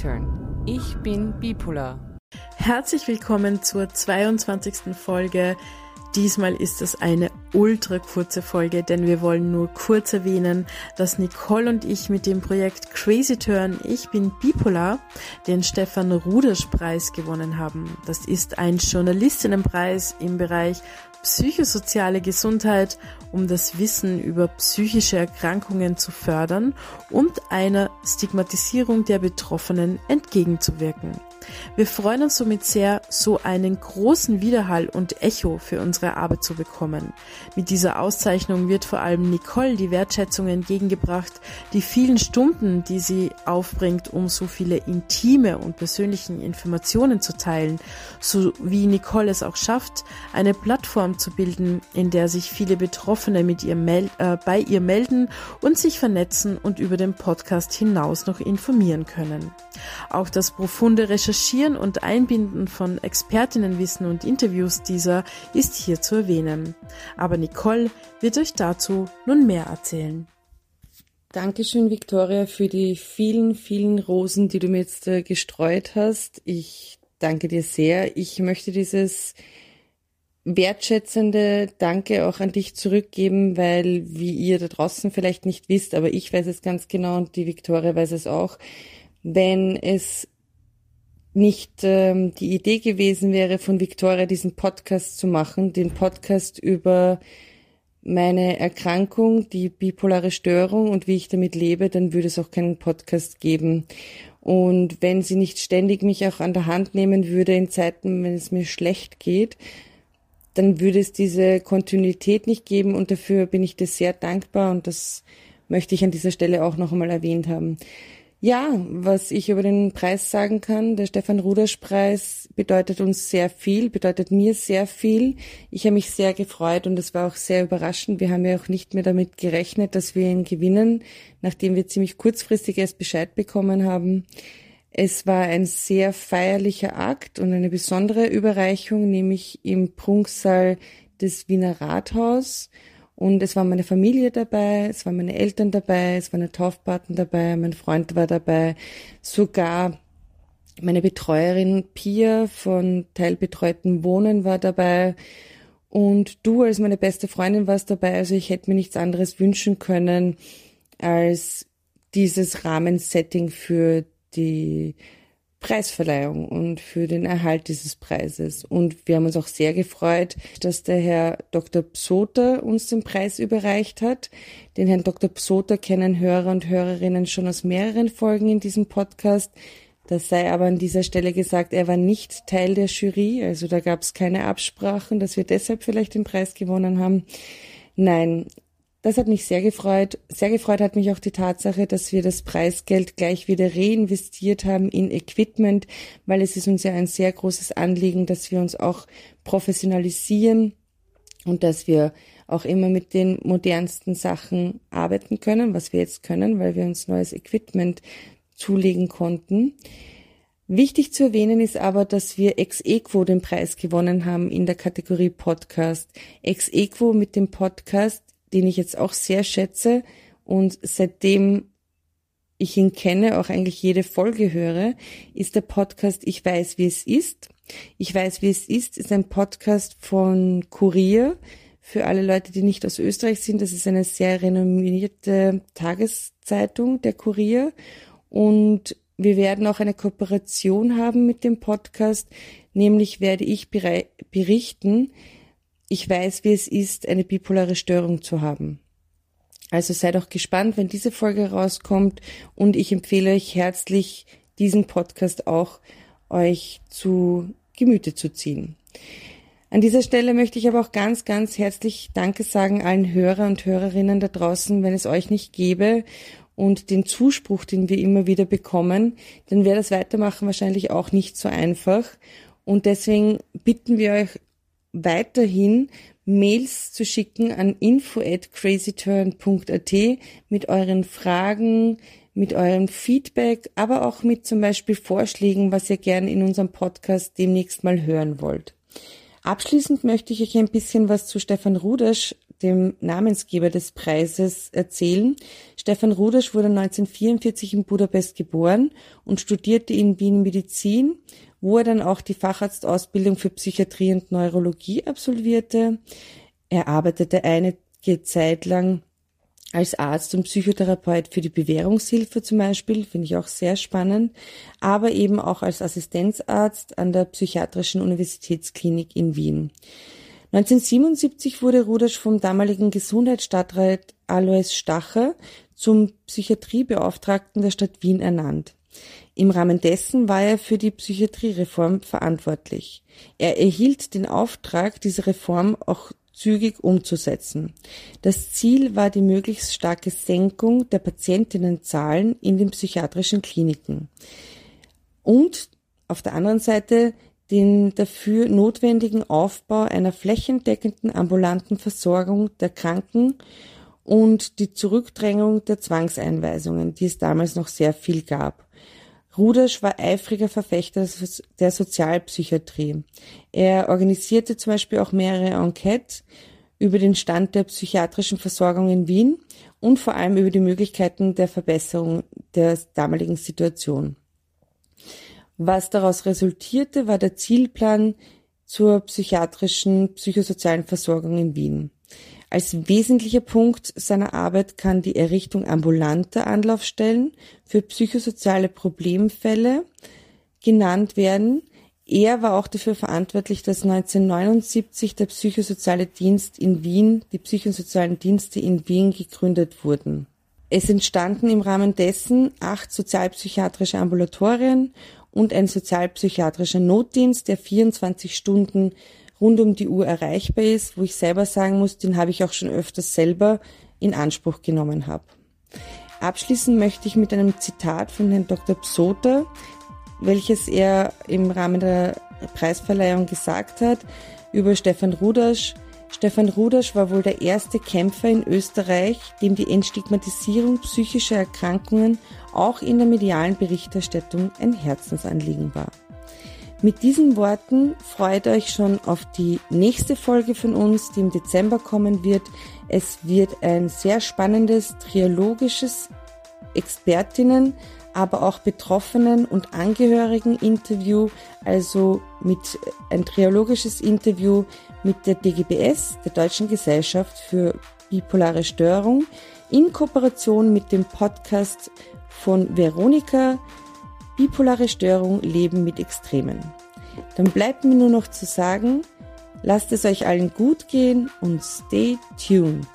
Turn. Ich bin bipolar. Herzlich willkommen zur 22. Folge. Diesmal ist es eine ultra kurze Folge, denn wir wollen nur kurz erwähnen, dass Nicole und ich mit dem Projekt Crazy Turn Ich bin bipolar den Stefan Rudersch Preis gewonnen haben. Das ist ein Journalistinnenpreis im Bereich psychosoziale Gesundheit, um das Wissen über psychische Erkrankungen zu fördern und einer Stigmatisierung der Betroffenen entgegenzuwirken. Wir freuen uns somit sehr, so einen großen Widerhall und Echo für unsere Arbeit zu bekommen. Mit dieser Auszeichnung wird vor allem Nicole die Wertschätzung entgegengebracht, die vielen Stunden, die sie aufbringt, um so viele intime und persönlichen Informationen zu teilen, so wie Nicole es auch schafft, eine Plattform zu bilden, in der sich viele Betroffene mit ihr äh, bei ihr melden und sich vernetzen und über den Podcast hinaus noch informieren können. Auch das profunde Recherchieren und Einbinden von Expertinnenwissen und Interviews dieser ist hier zu erwähnen. Aber Nicole wird euch dazu nun mehr erzählen. Dankeschön, Victoria, für die vielen, vielen Rosen, die du mir jetzt äh, gestreut hast. Ich danke dir sehr. Ich möchte dieses wertschätzende Danke auch an dich zurückgeben, weil, wie ihr da draußen vielleicht nicht wisst, aber ich weiß es ganz genau und die Victoria weiß es auch, wenn es nicht ähm, die Idee gewesen wäre, von Victoria diesen Podcast zu machen, den Podcast über meine Erkrankung, die bipolare Störung und wie ich damit lebe, dann würde es auch keinen Podcast geben. Und wenn sie nicht ständig mich auch an der Hand nehmen würde in Zeiten, wenn es mir schlecht geht, dann würde es diese Kontinuität nicht geben und dafür bin ich dir sehr dankbar und das möchte ich an dieser Stelle auch noch einmal erwähnt haben. Ja, was ich über den Preis sagen kann, der Stefan Rudersch Preis bedeutet uns sehr viel, bedeutet mir sehr viel. Ich habe mich sehr gefreut und es war auch sehr überraschend. Wir haben ja auch nicht mehr damit gerechnet, dass wir ihn gewinnen, nachdem wir ziemlich kurzfristig erst Bescheid bekommen haben. Es war ein sehr feierlicher Akt und eine besondere Überreichung, nämlich im Prunksaal des Wiener Rathaus. Und es war meine Familie dabei, es waren meine Eltern dabei, es waren Taufpaten dabei, mein Freund war dabei, sogar meine Betreuerin Pia von Teilbetreuten Wohnen war dabei und du als meine beste Freundin warst dabei. Also ich hätte mir nichts anderes wünschen können als dieses Rahmensetting für die Preisverleihung und für den Erhalt dieses Preises. Und wir haben uns auch sehr gefreut, dass der Herr Dr. Psoter uns den Preis überreicht hat. Den Herrn Dr. Psoter kennen Hörer und Hörerinnen schon aus mehreren Folgen in diesem Podcast. Das sei aber an dieser Stelle gesagt, er war nicht Teil der Jury, also da gab es keine Absprachen, dass wir deshalb vielleicht den Preis gewonnen haben. Nein, das hat mich sehr gefreut. Sehr gefreut hat mich auch die Tatsache, dass wir das Preisgeld gleich wieder reinvestiert haben in Equipment, weil es ist uns ja ein sehr großes Anliegen, dass wir uns auch professionalisieren und dass wir auch immer mit den modernsten Sachen arbeiten können, was wir jetzt können, weil wir uns neues Equipment zulegen konnten. Wichtig zu erwähnen ist aber, dass wir ex equo den Preis gewonnen haben in der Kategorie Podcast. Ex equo mit dem Podcast den ich jetzt auch sehr schätze und seitdem ich ihn kenne, auch eigentlich jede Folge höre, ist der Podcast Ich weiß, wie es ist. Ich weiß, wie es ist, ist ein Podcast von Kurier. Für alle Leute, die nicht aus Österreich sind, das ist eine sehr renommierte Tageszeitung, der Kurier. Und wir werden auch eine Kooperation haben mit dem Podcast, nämlich werde ich berichten, ich weiß, wie es ist, eine bipolare Störung zu haben. Also seid auch gespannt, wenn diese Folge rauskommt und ich empfehle euch herzlich, diesen Podcast auch euch zu Gemüte zu ziehen. An dieser Stelle möchte ich aber auch ganz, ganz herzlich Danke sagen allen Hörer und Hörerinnen da draußen, wenn es euch nicht gäbe und den Zuspruch, den wir immer wieder bekommen, dann wäre das Weitermachen wahrscheinlich auch nicht so einfach. Und deswegen bitten wir euch weiterhin Mails zu schicken an info at crazyturn.at mit euren Fragen, mit eurem Feedback, aber auch mit zum Beispiel Vorschlägen, was ihr gerne in unserem Podcast demnächst mal hören wollt. Abschließend möchte ich euch ein bisschen was zu Stefan Rudersch dem Namensgeber des Preises, erzählen. Stefan Rudasch wurde 1944 in Budapest geboren und studierte in Wien Medizin, wo er dann auch die Facharztausbildung für Psychiatrie und Neurologie absolvierte. Er arbeitete einige Zeit lang als Arzt und Psychotherapeut für die Bewährungshilfe zum Beispiel, finde ich auch sehr spannend, aber eben auch als Assistenzarzt an der Psychiatrischen Universitätsklinik in Wien. 1977 wurde Rudasch vom damaligen Gesundheitsstadtrat Alois Stacher zum Psychiatriebeauftragten der Stadt Wien ernannt. Im Rahmen dessen war er für die Psychiatriereform verantwortlich. Er erhielt den Auftrag, diese Reform auch zügig umzusetzen. Das Ziel war die möglichst starke Senkung der Patientinnenzahlen in den psychiatrischen Kliniken und auf der anderen Seite den dafür notwendigen Aufbau einer flächendeckenden ambulanten Versorgung der Kranken und die Zurückdrängung der Zwangseinweisungen, die es damals noch sehr viel gab. Rudasch war eifriger Verfechter der Sozialpsychiatrie. Er organisierte zum Beispiel auch mehrere Enquetes über den Stand der psychiatrischen Versorgung in Wien und vor allem über die Möglichkeiten der Verbesserung der damaligen Situation. Was daraus resultierte, war der Zielplan zur psychiatrischen, psychosozialen Versorgung in Wien. Als wesentlicher Punkt seiner Arbeit kann die Errichtung ambulanter Anlaufstellen für psychosoziale Problemfälle genannt werden. Er war auch dafür verantwortlich, dass 1979 der psychosoziale Dienst in Wien, die psychosozialen Dienste in Wien gegründet wurden. Es entstanden im Rahmen dessen acht sozialpsychiatrische Ambulatorien und ein sozialpsychiatrischer Notdienst, der 24 Stunden rund um die Uhr erreichbar ist, wo ich selber sagen muss, den habe ich auch schon öfters selber in Anspruch genommen habe. Abschließen möchte ich mit einem Zitat von Herrn Dr. Psoter, welches er im Rahmen der Preisverleihung gesagt hat über Stefan Rudasch. Stefan Rudasch war wohl der erste Kämpfer in Österreich, dem die Entstigmatisierung psychischer Erkrankungen auch in der medialen Berichterstattung ein Herzensanliegen war. Mit diesen Worten freut euch schon auf die nächste Folge von uns, die im Dezember kommen wird. Es wird ein sehr spannendes triologisches Expertinnen, aber auch Betroffenen und Angehörigen Interview, also mit ein triologisches Interview mit der DGBS, der Deutschen Gesellschaft für bipolare Störung, in Kooperation mit dem Podcast von Veronika Bipolare Störung Leben mit Extremen. Dann bleibt mir nur noch zu sagen, lasst es euch allen gut gehen und stay tuned.